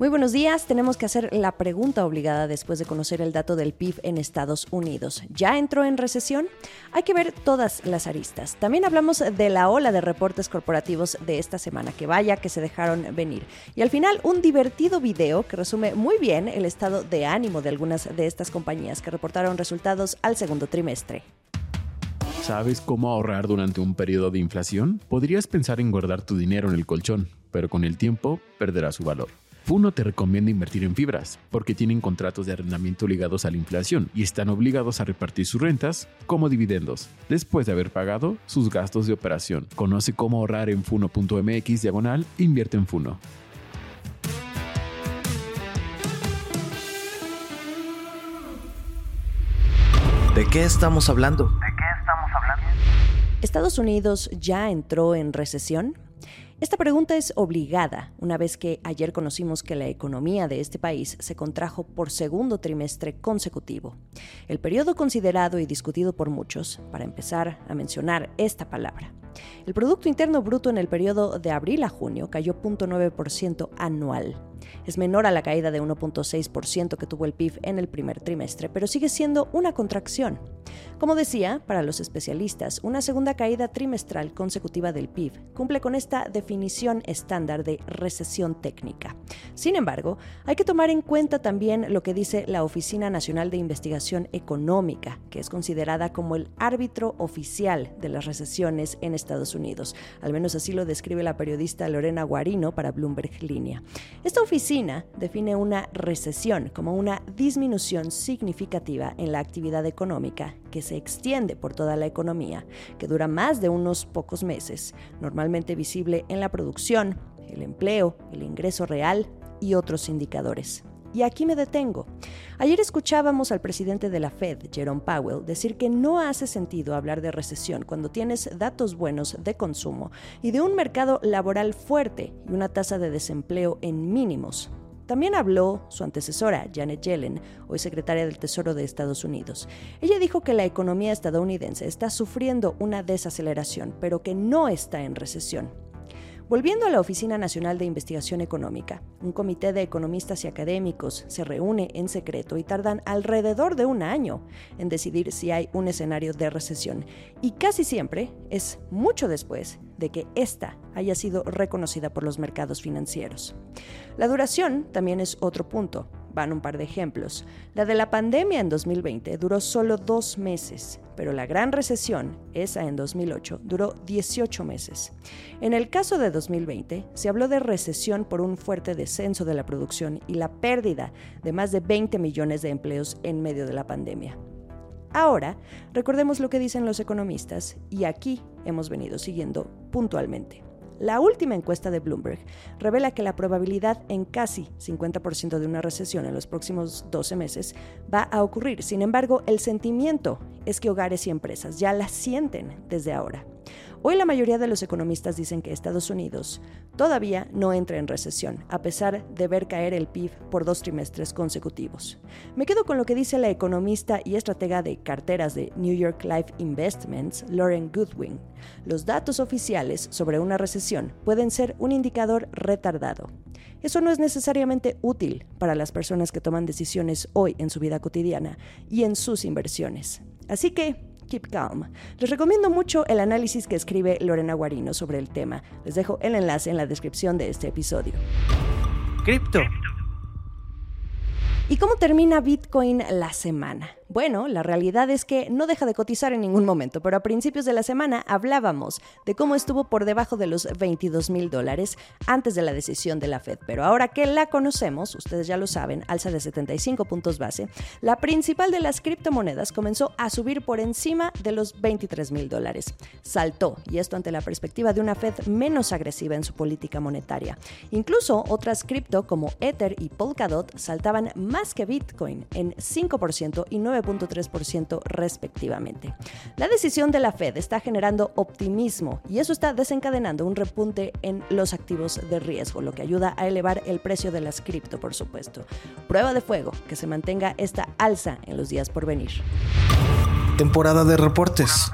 Muy buenos días. Tenemos que hacer la pregunta obligada después de conocer el dato del PIB en Estados Unidos. ¿Ya entró en recesión? Hay que ver todas las aristas. También hablamos de la ola de reportes corporativos de esta semana, que vaya que se dejaron venir. Y al final, un divertido video que resume muy bien el estado de ánimo de algunas de estas compañías que reportaron resultados al segundo trimestre. ¿Sabes cómo ahorrar durante un periodo de inflación? Podrías pensar en guardar tu dinero en el colchón, pero con el tiempo perderá su valor. Funo te recomienda invertir en fibras, porque tienen contratos de arrendamiento ligados a la inflación y están obligados a repartir sus rentas como dividendos, después de haber pagado sus gastos de operación. Conoce cómo ahorrar en funo.mx diagonal invierte en Funo. ¿De qué estamos hablando? ¿De qué estamos hablando? ¿Estados Unidos ya entró en recesión? Esta pregunta es obligada, una vez que ayer conocimos que la economía de este país se contrajo por segundo trimestre consecutivo. El periodo considerado y discutido por muchos, para empezar a mencionar esta palabra. El Producto Interno Bruto en el periodo de abril a junio cayó 0.9% anual. Es menor a la caída de 1.6% que tuvo el PIB en el primer trimestre, pero sigue siendo una contracción. Como decía, para los especialistas, una segunda caída trimestral consecutiva del PIB cumple con esta definición estándar de recesión técnica. Sin embargo, hay que tomar en cuenta también lo que dice la Oficina Nacional de Investigación Económica, que es considerada como el árbitro oficial de las recesiones en Estados Unidos. Al menos así lo describe la periodista Lorena Guarino para Bloomberg Línea. Esta oficina define una recesión como una disminución significativa en la actividad económica que se extiende por toda la economía, que dura más de unos pocos meses, normalmente visible en la producción, el empleo, el ingreso real y otros indicadores. Y aquí me detengo. Ayer escuchábamos al presidente de la Fed, Jerome Powell, decir que no hace sentido hablar de recesión cuando tienes datos buenos de consumo y de un mercado laboral fuerte y una tasa de desempleo en mínimos. También habló su antecesora, Janet Yellen, hoy secretaria del Tesoro de Estados Unidos. Ella dijo que la economía estadounidense está sufriendo una desaceleración, pero que no está en recesión. Volviendo a la Oficina Nacional de Investigación Económica, un comité de economistas y académicos se reúne en secreto y tardan alrededor de un año en decidir si hay un escenario de recesión. Y casi siempre es mucho después de que ésta haya sido reconocida por los mercados financieros. La duración también es otro punto. Van un par de ejemplos. La de la pandemia en 2020 duró solo dos meses, pero la gran recesión, esa en 2008, duró 18 meses. En el caso de 2020, se habló de recesión por un fuerte descenso de la producción y la pérdida de más de 20 millones de empleos en medio de la pandemia. Ahora, recordemos lo que dicen los economistas y aquí hemos venido siguiendo puntualmente. La última encuesta de Bloomberg revela que la probabilidad en casi 50% de una recesión en los próximos 12 meses va a ocurrir. Sin embargo, el sentimiento es que hogares y empresas ya la sienten desde ahora. Hoy la mayoría de los economistas dicen que Estados Unidos todavía no entra en recesión, a pesar de ver caer el PIB por dos trimestres consecutivos. Me quedo con lo que dice la economista y estratega de carteras de New York Life Investments, Lauren Goodwin. Los datos oficiales sobre una recesión pueden ser un indicador retardado. Eso no es necesariamente útil para las personas que toman decisiones hoy en su vida cotidiana y en sus inversiones. Así que Keep Calm. Les recomiendo mucho el análisis que escribe Lorena Guarino sobre el tema. Les dejo el enlace en la descripción de este episodio. Cripto. ¿Y cómo termina Bitcoin la semana? Bueno, la realidad es que no deja de cotizar en ningún momento, pero a principios de la semana hablábamos de cómo estuvo por debajo de los 22 mil dólares antes de la decisión de la Fed. Pero ahora que la conocemos, ustedes ya lo saben, alza de 75 puntos base, la principal de las criptomonedas comenzó a subir por encima de los 23 mil dólares. Saltó, y esto ante la perspectiva de una Fed menos agresiva en su política monetaria. Incluso otras cripto como Ether y Polkadot saltaban más que Bitcoin en 5% y 9% respectivamente. La decisión de la Fed está generando optimismo y eso está desencadenando un repunte en los activos de riesgo, lo que ayuda a elevar el precio de las cripto, por supuesto. Prueba de fuego que se mantenga esta alza en los días por venir. Temporada de reportes.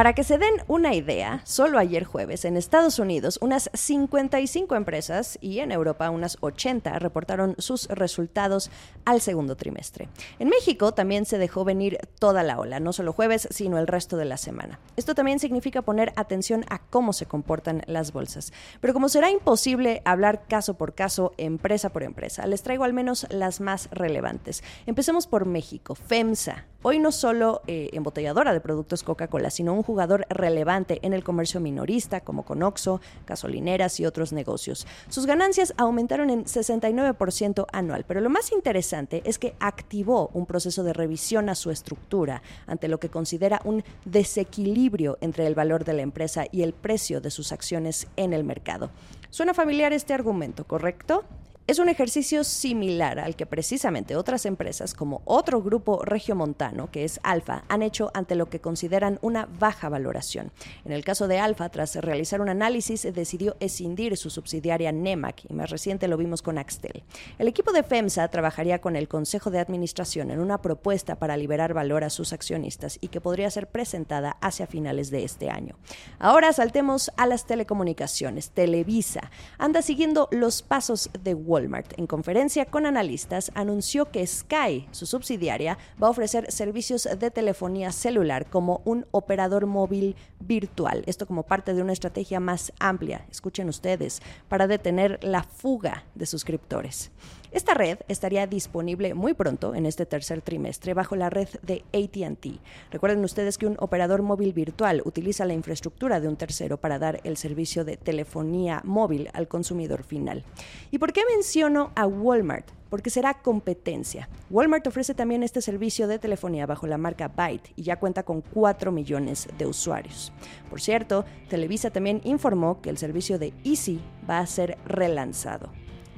Para que se den una idea, solo ayer jueves en Estados Unidos unas 55 empresas y en Europa unas 80 reportaron sus resultados al segundo trimestre. En México también se dejó venir toda la ola, no solo jueves, sino el resto de la semana. Esto también significa poner atención a cómo se comportan las bolsas. Pero como será imposible hablar caso por caso, empresa por empresa, les traigo al menos las más relevantes. Empecemos por México, FEMSA. Hoy no solo eh, embotelladora de productos Coca-Cola, sino un jugador relevante en el comercio minorista, como Conoxo, gasolineras y otros negocios. Sus ganancias aumentaron en 69% anual, pero lo más interesante es que activó un proceso de revisión a su estructura ante lo que considera un desequilibrio entre el valor de la empresa y el precio de sus acciones en el mercado. Suena familiar este argumento, ¿correcto? Es un ejercicio similar al que precisamente otras empresas como otro grupo regiomontano, que es Alfa, han hecho ante lo que consideran una baja valoración. En el caso de Alfa, tras realizar un análisis, decidió escindir su subsidiaria NEMAC y más reciente lo vimos con Axtel. El equipo de FEMSA trabajaría con el Consejo de Administración en una propuesta para liberar valor a sus accionistas y que podría ser presentada hacia finales de este año. Ahora saltemos a las telecomunicaciones. Televisa anda siguiendo los pasos de Wall Walmart, en conferencia con analistas, anunció que Sky, su subsidiaria, va a ofrecer servicios de telefonía celular como un operador móvil virtual. Esto como parte de una estrategia más amplia, escuchen ustedes, para detener la fuga de suscriptores. Esta red estaría disponible muy pronto en este tercer trimestre bajo la red de ATT. Recuerden ustedes que un operador móvil virtual utiliza la infraestructura de un tercero para dar el servicio de telefonía móvil al consumidor final. ¿Y por qué menciono a Walmart? porque será competencia. Walmart ofrece también este servicio de telefonía bajo la marca Byte y ya cuenta con 4 millones de usuarios. Por cierto, Televisa también informó que el servicio de Easy va a ser relanzado.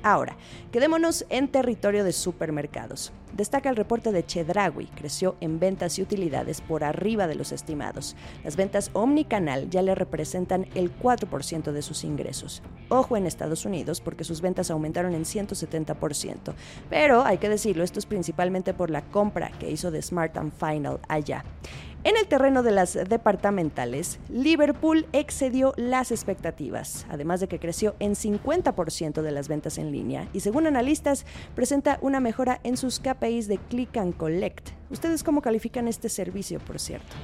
Ahora, quedémonos en territorio de supermercados. Destaca el reporte de Chedraui, creció en ventas y utilidades por arriba de los estimados. Las ventas omnicanal ya le representan el 4% de sus ingresos. Ojo en Estados Unidos porque sus ventas aumentaron en 170%. Pero hay que decirlo, esto es principalmente por la compra que hizo de Smart and Final allá. En el terreno de las departamentales, Liverpool excedió las expectativas, además de que creció en 50% de las ventas en línea y según analistas presenta una mejora en sus KPIs de Click and Collect. ¿Ustedes cómo califican este servicio, por cierto?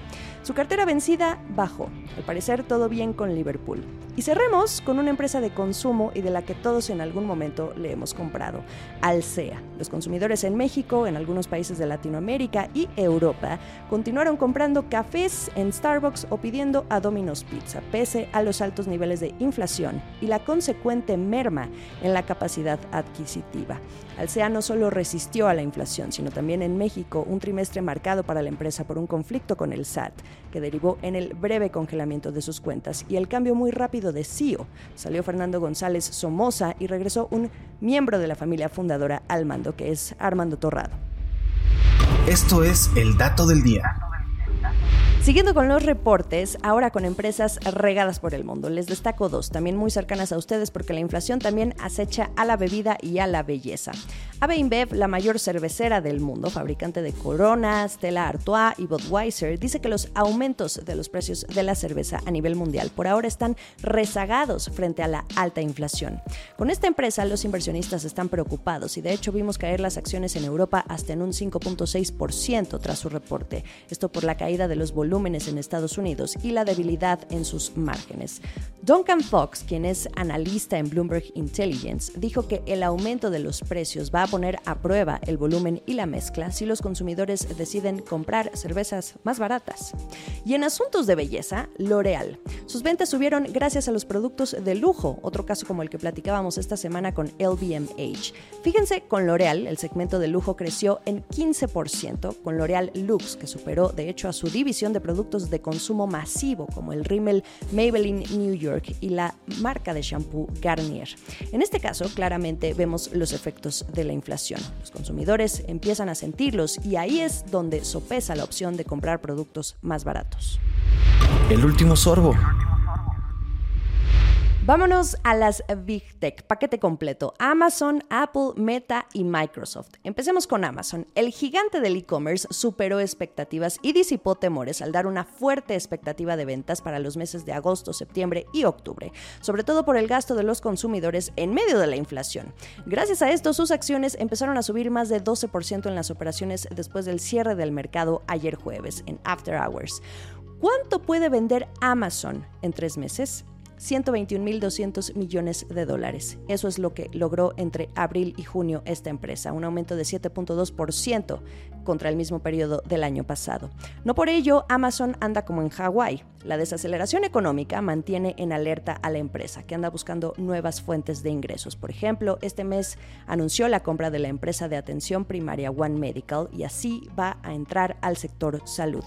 Su cartera vencida bajó. Al parecer todo bien con Liverpool. Y cerremos con una empresa de consumo y de la que todos en algún momento le hemos comprado, Alsea. Los consumidores en México, en algunos países de Latinoamérica y Europa continuaron comprando cafés en Starbucks o pidiendo a Domino's Pizza, pese a los altos niveles de inflación y la consecuente merma en la capacidad adquisitiva. Alsea no solo resistió a la inflación, sino también en México un trimestre marcado para la empresa por un conflicto con el SAT, que derivó en el breve congelamiento de sus cuentas y el cambio muy rápido de CEO. Salió Fernando González Somoza y regresó un miembro de la familia fundadora al mando, que es Armando Torrado. Esto es el dato del día. Siguiendo con los reportes, ahora con empresas regadas por el mundo. Les destaco dos, también muy cercanas a ustedes porque la inflación también acecha a la bebida y a la belleza. AB InBev, la mayor cervecera del mundo, fabricante de Corona, Stella Artois y Budweiser, dice que los aumentos de los precios de la cerveza a nivel mundial por ahora están rezagados frente a la alta inflación. Con esta empresa los inversionistas están preocupados y de hecho vimos caer las acciones en Europa hasta en un 5.6% tras su reporte. Esto por la caída de los volúmenes en Estados Unidos y la debilidad en sus márgenes. Duncan Fox, quien es analista en Bloomberg Intelligence, dijo que el aumento de los precios va a poner a prueba el volumen y la mezcla si los consumidores deciden comprar cervezas más baratas. Y en asuntos de belleza, L'Oreal. Sus ventas subieron gracias a los productos de lujo, otro caso como el que platicábamos esta semana con LVMH. Fíjense, con L'Oreal el segmento de lujo creció en 15%, con L'Oreal Lux, que superó de hecho a su división de productos de consumo masivo como el Rimmel Maybelline New York y la marca de shampoo Garnier. En este caso, claramente vemos los efectos de la inflación. Los consumidores empiezan a sentirlos y ahí es donde sopesa la opción de comprar productos más baratos. El último sorbo. Vámonos a las Big Tech, paquete completo. Amazon, Apple, Meta y Microsoft. Empecemos con Amazon. El gigante del e-commerce superó expectativas y disipó temores al dar una fuerte expectativa de ventas para los meses de agosto, septiembre y octubre, sobre todo por el gasto de los consumidores en medio de la inflación. Gracias a esto, sus acciones empezaron a subir más de 12% en las operaciones después del cierre del mercado ayer jueves en After Hours. ¿Cuánto puede vender Amazon en tres meses? 121.200 millones de dólares. Eso es lo que logró entre abril y junio esta empresa, un aumento de 7.2% contra el mismo periodo del año pasado. No por ello, Amazon anda como en Hawái. La desaceleración económica mantiene en alerta a la empresa, que anda buscando nuevas fuentes de ingresos. Por ejemplo, este mes anunció la compra de la empresa de atención primaria One Medical y así va a entrar al sector salud.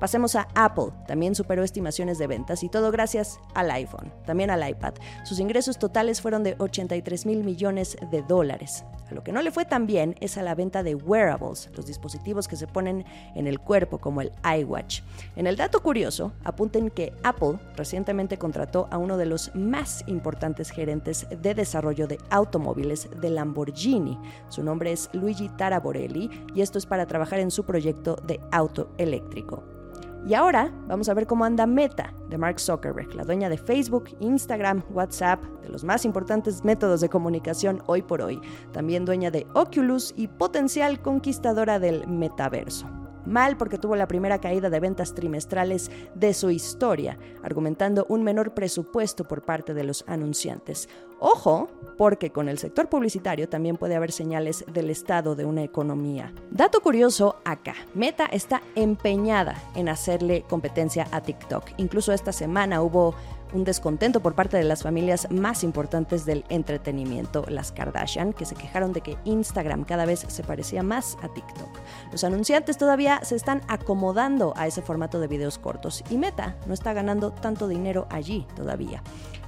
Pasemos a Apple. También superó estimaciones de ventas y todo gracias al iPhone, también al iPad. Sus ingresos totales fueron de 83 mil millones de dólares. A lo que no le fue tan bien es a la venta de wearables, los dispositivos que se ponen en el cuerpo como el iWatch. En el dato curioso, apunten que Apple recientemente contrató a uno de los más importantes gerentes de desarrollo de automóviles de Lamborghini. Su nombre es Luigi Taraborelli y esto es para trabajar en su proyecto de auto eléctrico. Y ahora vamos a ver cómo anda Meta de Mark Zuckerberg, la dueña de Facebook, Instagram, WhatsApp, de los más importantes métodos de comunicación hoy por hoy, también dueña de Oculus y potencial conquistadora del metaverso mal porque tuvo la primera caída de ventas trimestrales de su historia, argumentando un menor presupuesto por parte de los anunciantes. Ojo, porque con el sector publicitario también puede haber señales del estado de una economía. Dato curioso acá, Meta está empeñada en hacerle competencia a TikTok. Incluso esta semana hubo un descontento por parte de las familias más importantes del entretenimiento, las Kardashian, que se quejaron de que Instagram cada vez se parecía más a TikTok. Los anunciantes todavía se están acomodando a ese formato de videos cortos y Meta no está ganando tanto dinero allí todavía.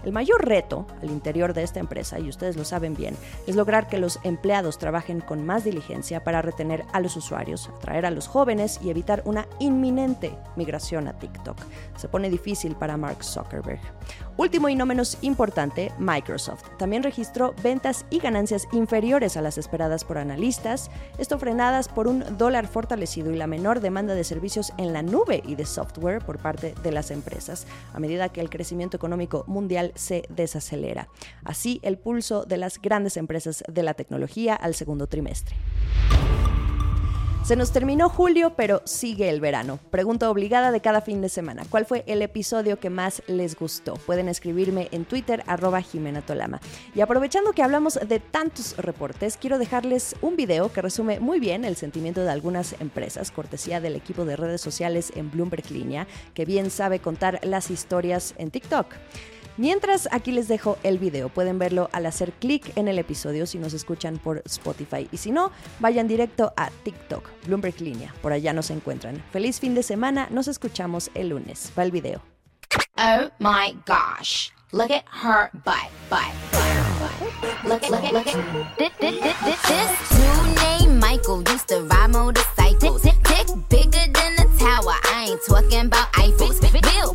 El mayor reto al interior de esta empresa, y ustedes lo saben bien, es lograr que los empleados trabajen con más diligencia para retener a los usuarios, atraer a los jóvenes y evitar una inminente migración a TikTok. Se pone difícil para Mark Zuckerberg. Último y no menos importante, Microsoft. También registró ventas y ganancias inferiores a las esperadas por analistas, esto frenadas por un dólar fortalecido y la menor demanda de servicios en la nube y de software por parte de las empresas, a medida que el crecimiento económico mundial se desacelera. Así el pulso de las grandes empresas de la tecnología al segundo trimestre. Se nos terminó julio, pero sigue el verano. Pregunta obligada de cada fin de semana. ¿Cuál fue el episodio que más les gustó? Pueden escribirme en Twitter, arroba Jimena Tolama. Y aprovechando que hablamos de tantos reportes, quiero dejarles un video que resume muy bien el sentimiento de algunas empresas, cortesía del equipo de redes sociales en Bloomberg Línea, que bien sabe contar las historias en TikTok. Mientras, aquí les dejo el video. Pueden verlo al hacer clic en el episodio si nos escuchan por Spotify. Y si no, vayan directo a TikTok, Bloomberg Línea. Por allá nos encuentran. Feliz fin de semana. Nos escuchamos el lunes. Va el video. Oh my gosh. Look at her butt, butt, Look, look, look at this, this, this, this, this. Michael used to ride motorcycles. Bigger than a tower. I ain't talking about Eiffels. Bill,